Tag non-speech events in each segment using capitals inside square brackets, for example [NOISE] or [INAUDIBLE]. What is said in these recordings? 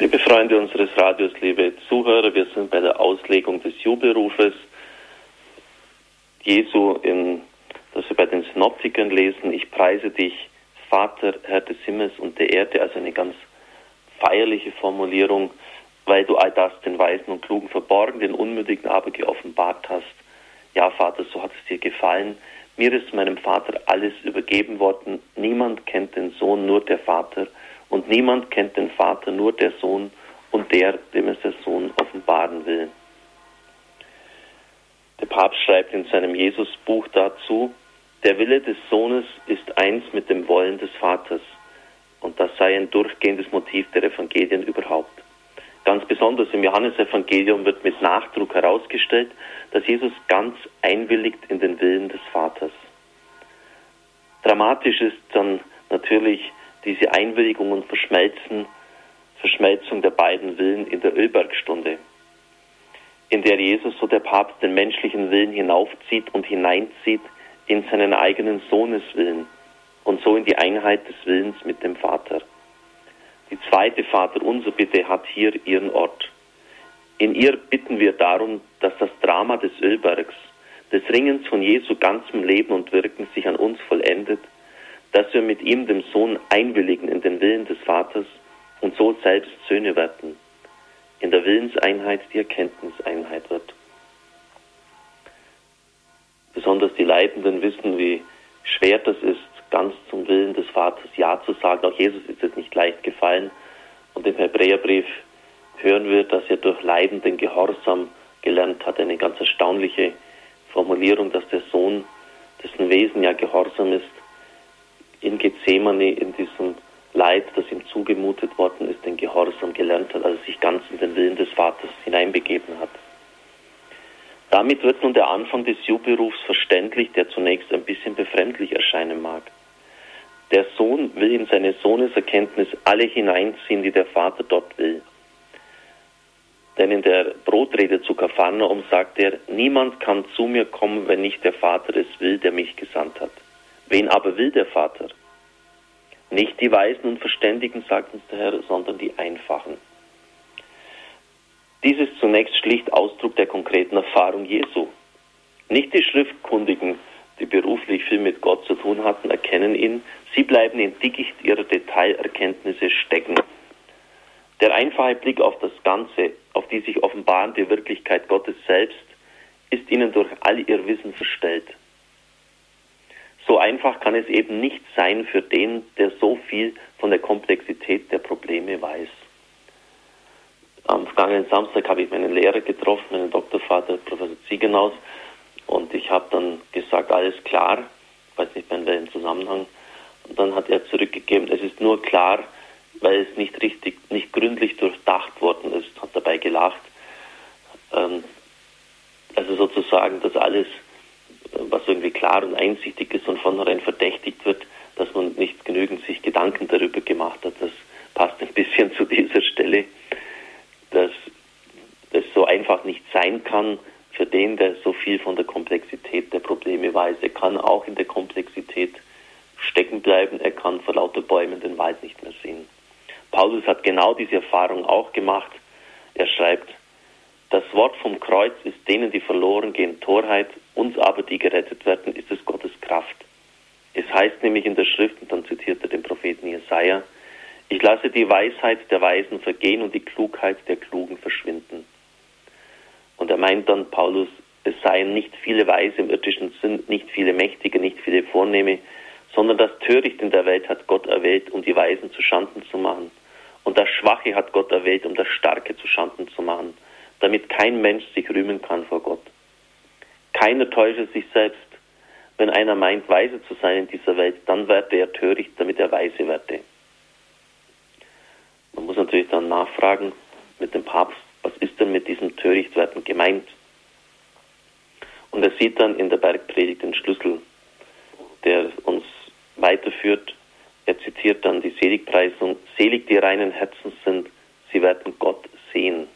Liebe Freunde unseres Radios, liebe Zuhörer, wir sind bei der Auslegung des Jubelrufes Jesu, in, das wir bei den Synoptikern lesen. Ich preise dich, Vater, Herr des Himmels und der Erde, also eine ganz feierliche Formulierung, weil du all das den Weisen und Klugen verborgen, den Unmündigen aber geoffenbart hast. Ja, Vater, so hat es dir gefallen. Mir ist meinem Vater alles übergeben worden. Niemand kennt den Sohn, nur der Vater. Und niemand kennt den Vater, nur der Sohn und der, dem es der Sohn offenbaren will. Der Papst schreibt in seinem Jesusbuch dazu, der Wille des Sohnes ist eins mit dem Wollen des Vaters. Und das sei ein durchgehendes Motiv der Evangelien überhaupt. Ganz besonders im Johannesevangelium wird mit Nachdruck herausgestellt, dass Jesus ganz einwilligt in den Willen des Vaters. Dramatisch ist dann natürlich diese Einwilligung und Verschmelzen, Verschmelzung der beiden Willen in der Ölbergstunde, in der Jesus, so der Papst, den menschlichen Willen hinaufzieht und hineinzieht in seinen eigenen Sohneswillen und so in die Einheit des Willens mit dem Vater. Die zweite Vater unser Bitte hat hier ihren Ort. In ihr bitten wir darum, dass das Drama des Ölbergs, des Ringens von Jesu ganzem Leben und Wirken sich an uns vollendet dass wir mit ihm, dem Sohn, einwilligen in den Willen des Vaters und so selbst Söhne werden, in der Willenseinheit die Erkenntniseinheit wird. Besonders die Leidenden wissen, wie schwer das ist, ganz zum Willen des Vaters Ja zu sagen. Auch Jesus ist es nicht leicht gefallen. Und im Hebräerbrief hören wir, dass er durch Leiden den Gehorsam gelernt hat. Eine ganz erstaunliche Formulierung, dass der Sohn, dessen Wesen ja Gehorsam ist, in Gethsemane, in diesem Leid, das ihm zugemutet worden ist, den Gehorsam gelernt hat, als er sich ganz in den Willen des Vaters hineinbegeben hat. Damit wird nun der Anfang des Jubelrufs verständlich, der zunächst ein bisschen befremdlich erscheinen mag. Der Sohn will in seine Sohneserkenntnis alle hineinziehen, die der Vater dort will. Denn in der Brotrede zu Kapharnaum sagt er, niemand kann zu mir kommen, wenn nicht der Vater es will, der mich gesandt hat. Wen aber will der Vater? Nicht die Weisen und Verständigen, sagt uns der Herr, sondern die Einfachen. Dies ist zunächst schlicht Ausdruck der konkreten Erfahrung Jesu. Nicht die Schriftkundigen, die beruflich viel mit Gott zu tun hatten, erkennen ihn, sie bleiben in Dickicht ihrer Detailerkenntnisse stecken. Der einfache Blick auf das Ganze, auf die sich offenbarende Wirklichkeit Gottes selbst, ist ihnen durch all ihr Wissen verstellt. Einfach kann es eben nicht sein für den, der so viel von der Komplexität der Probleme weiß. Am vergangenen Samstag habe ich meinen Lehrer getroffen, meinen Doktorvater, Professor Ziegenaus, und ich habe dann gesagt, alles klar, ich weiß nicht mehr in welchem Zusammenhang. Und dann hat er zurückgegeben, es ist nur klar, weil es nicht richtig, nicht gründlich durchdacht worden ist, hat dabei gelacht. Ähm, also sozusagen, dass alles was irgendwie klar und einsichtig ist und vornherein verdächtigt wird, dass man nicht genügend sich Gedanken darüber gemacht hat. Das passt ein bisschen [LAUGHS] zu dieser Stelle, dass das so einfach nicht sein kann für den, der so viel von der Komplexität der Probleme weiß. Er kann auch in der Komplexität stecken bleiben, er kann vor lauter Bäumen den Wald nicht mehr sehen. Paulus hat genau diese Erfahrung auch gemacht. Er schreibt, das Wort vom Kreuz ist denen, die verloren gehen, Torheit, uns aber, die gerettet werden, ist es Gottes Kraft. Es heißt nämlich in der Schrift, und dann zitiert er den Propheten Jesaja, ich lasse die Weisheit der Weisen vergehen und die Klugheit der Klugen verschwinden. Und er meint dann, Paulus, es seien nicht viele Weise im irdischen Sinn, nicht viele Mächtige, nicht viele Vornehme, sondern das Töricht in der Welt hat Gott erwählt, um die Weisen zu Schanden zu machen. Und das Schwache hat Gott erwählt, um das Starke zu Schanden zu machen damit kein Mensch sich rühmen kann vor Gott. Keiner täusche sich selbst. Wenn einer meint, weise zu sein in dieser Welt, dann werde er töricht, damit er weise werde. Man muss natürlich dann nachfragen mit dem Papst, was ist denn mit diesem Törichtwerden gemeint? Und er sieht dann in der Bergpredigt den Schlüssel, der uns weiterführt. Er zitiert dann die Seligpreisung, selig die reinen Herzens sind, sie werden Gott sehen.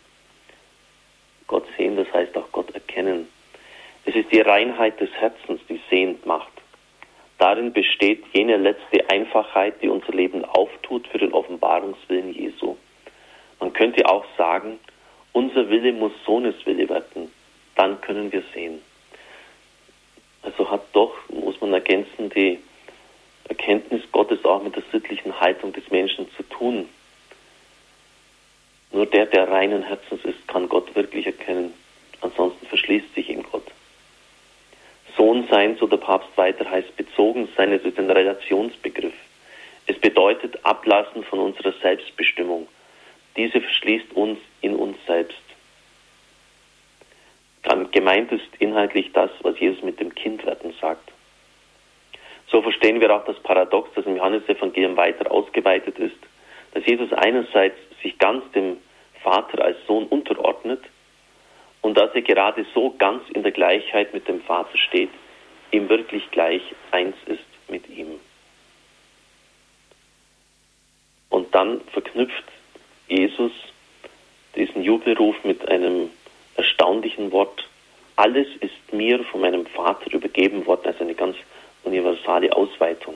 Gott sehen, das heißt auch Gott erkennen. Es ist die Reinheit des Herzens, die sehend macht. Darin besteht jene letzte Einfachheit, die unser Leben auftut für den Offenbarungswillen Jesu. Man könnte auch sagen, unser Wille muss Sohneswille werden, dann können wir sehen. Also hat doch, muss man ergänzen, die Erkenntnis Gottes auch mit der sittlichen Haltung des Menschen zu tun. Nur der, der reinen Herzens ist, kann Gott wirklich erkennen. Ansonsten verschließt sich ihm Gott. Sohn sein, so der Papst weiter heißt, bezogen sein, es ist ein Relationsbegriff. Es bedeutet Ablassen von unserer Selbstbestimmung. Diese verschließt uns in uns selbst. Gemeint ist inhaltlich das, was Jesus mit dem Kindwerden sagt. So verstehen wir auch das Paradox, das im Johannesevangelium weiter ausgeweitet ist, dass Jesus einerseits sich ganz dem Vater als Sohn unterordnet und dass er gerade so ganz in der Gleichheit mit dem Vater steht, ihm wirklich gleich eins ist mit ihm. Und dann verknüpft Jesus diesen Jubelruf mit einem erstaunlichen Wort. Alles ist mir von meinem Vater übergeben worden, also eine ganz universale Ausweitung.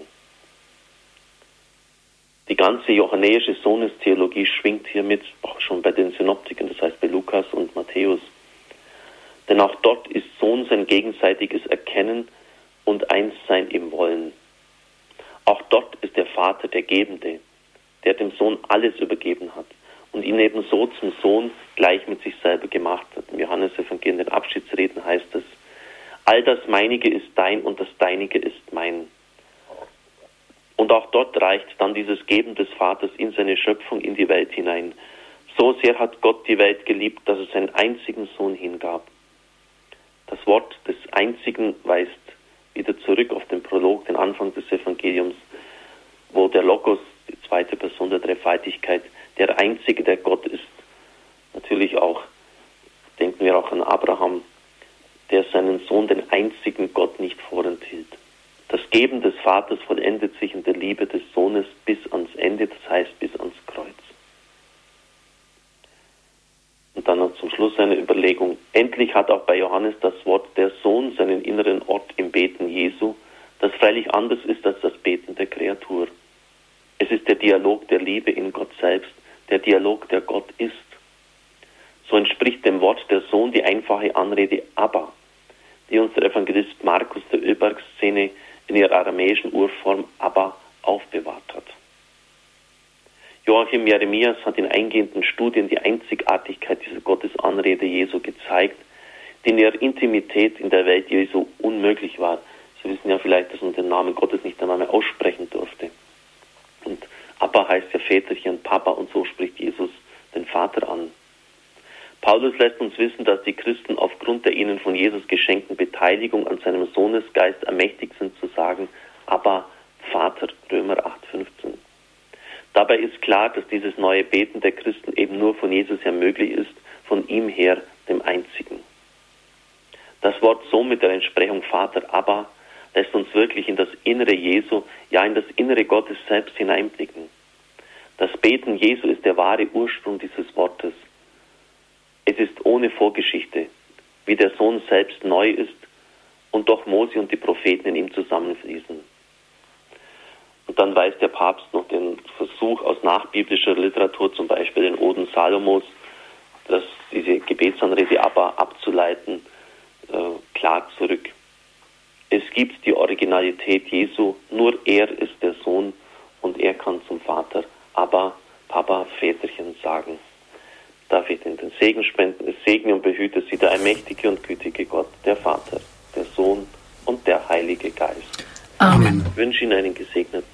Die ganze johannäische Sohnestheologie schwingt hier mit, auch schon bei den Synoptiken, das heißt bei Lukas und Matthäus. Denn auch dort ist Sohn sein gegenseitiges Erkennen und Einssein im Wollen. Auch dort ist der Vater der Gebende, der dem Sohn alles übergeben hat und ihn ebenso zum Sohn gleich mit sich selber gemacht hat. Im Johannes Evangelium den Abschiedsreden heißt es, all das meinige ist dein und das deinige ist mein. Und auch dort reicht dann dieses Geben des Vaters in seine Schöpfung in die Welt hinein. So sehr hat Gott die Welt geliebt, dass er seinen einzigen Sohn hingab. Das Wort des Einzigen weist wieder zurück auf den Prolog, den Anfang des Evangeliums, wo der Logos, die zweite Person der Dreifaltigkeit, der Einzige, der Gott ist. Natürlich auch, denken wir auch an Abraham, der seinen Sohn, den einzigen Gott, nicht vorenthielt. Das Geben des Vaters vollendet sich in der Liebe des Sohnes bis ans Ende, das heißt bis ans Kreuz. Und dann noch zum Schluss eine Endlich hat auch bei Johannes das Wort der Sohn seinen inneren Ort im Beten Jesu, das freilich anders ist als das Beten der Kreatur. Es ist der Dialog der Liebe in Gott selbst, der Dialog, der Gott ist. So entspricht dem Wort der Sohn die einfache Anrede Abba, die uns der Evangelist Markus der Ölberg-Szene in ihrer aramäischen Urform Abba aufbewahrt hat. Joachim Jeremias hat in eingehenden Studien die Einzigartigkeit dieser Gottesanrede Jesu gezeigt, die in ihrer Intimität in der Welt Jesu unmöglich war. Sie wissen ja vielleicht, dass man den Namen Gottes nicht einmal mehr aussprechen durfte. Und Abba heißt ja Väterchen, Papa und so spricht Jesus den Vater an. Paulus lässt uns wissen, dass die Christen aufgrund der ihnen von Jesus geschenkten Beteiligung an seinem Sohnesgeist ermächtigt sind zu sagen, Abba, Vater, Römer 8,15. Dabei ist klar, dass dieses neue Beten der Christen eben nur von Jesus her möglich ist, von ihm her, dem Einzigen. Das Wort Sohn mit der Entsprechung Vater Abba lässt uns wirklich in das Innere Jesu, ja in das Innere Gottes selbst hineinblicken. Das Beten Jesu ist der wahre Ursprung dieses Wortes. Es ist ohne Vorgeschichte, wie der Sohn selbst neu ist und doch Mose und die Propheten in ihm zusammenfließen. Und dann weist der Papst noch den Versuch aus nachbiblischer Literatur, zum Beispiel den Oden Salomos, dass diese Gebetsanrede aber abzuleiten, äh, klar zurück. Es gibt die Originalität Jesu, nur er ist der Sohn und er kann zum Vater, aber Papa, Väterchen sagen. Darf ich den Segen spenden? Es segne und behüte sie der allmächtige und gütige Gott, der Vater, der Sohn und der Heilige Geist. Amen. Ich wünsche Ihnen einen gesegneten.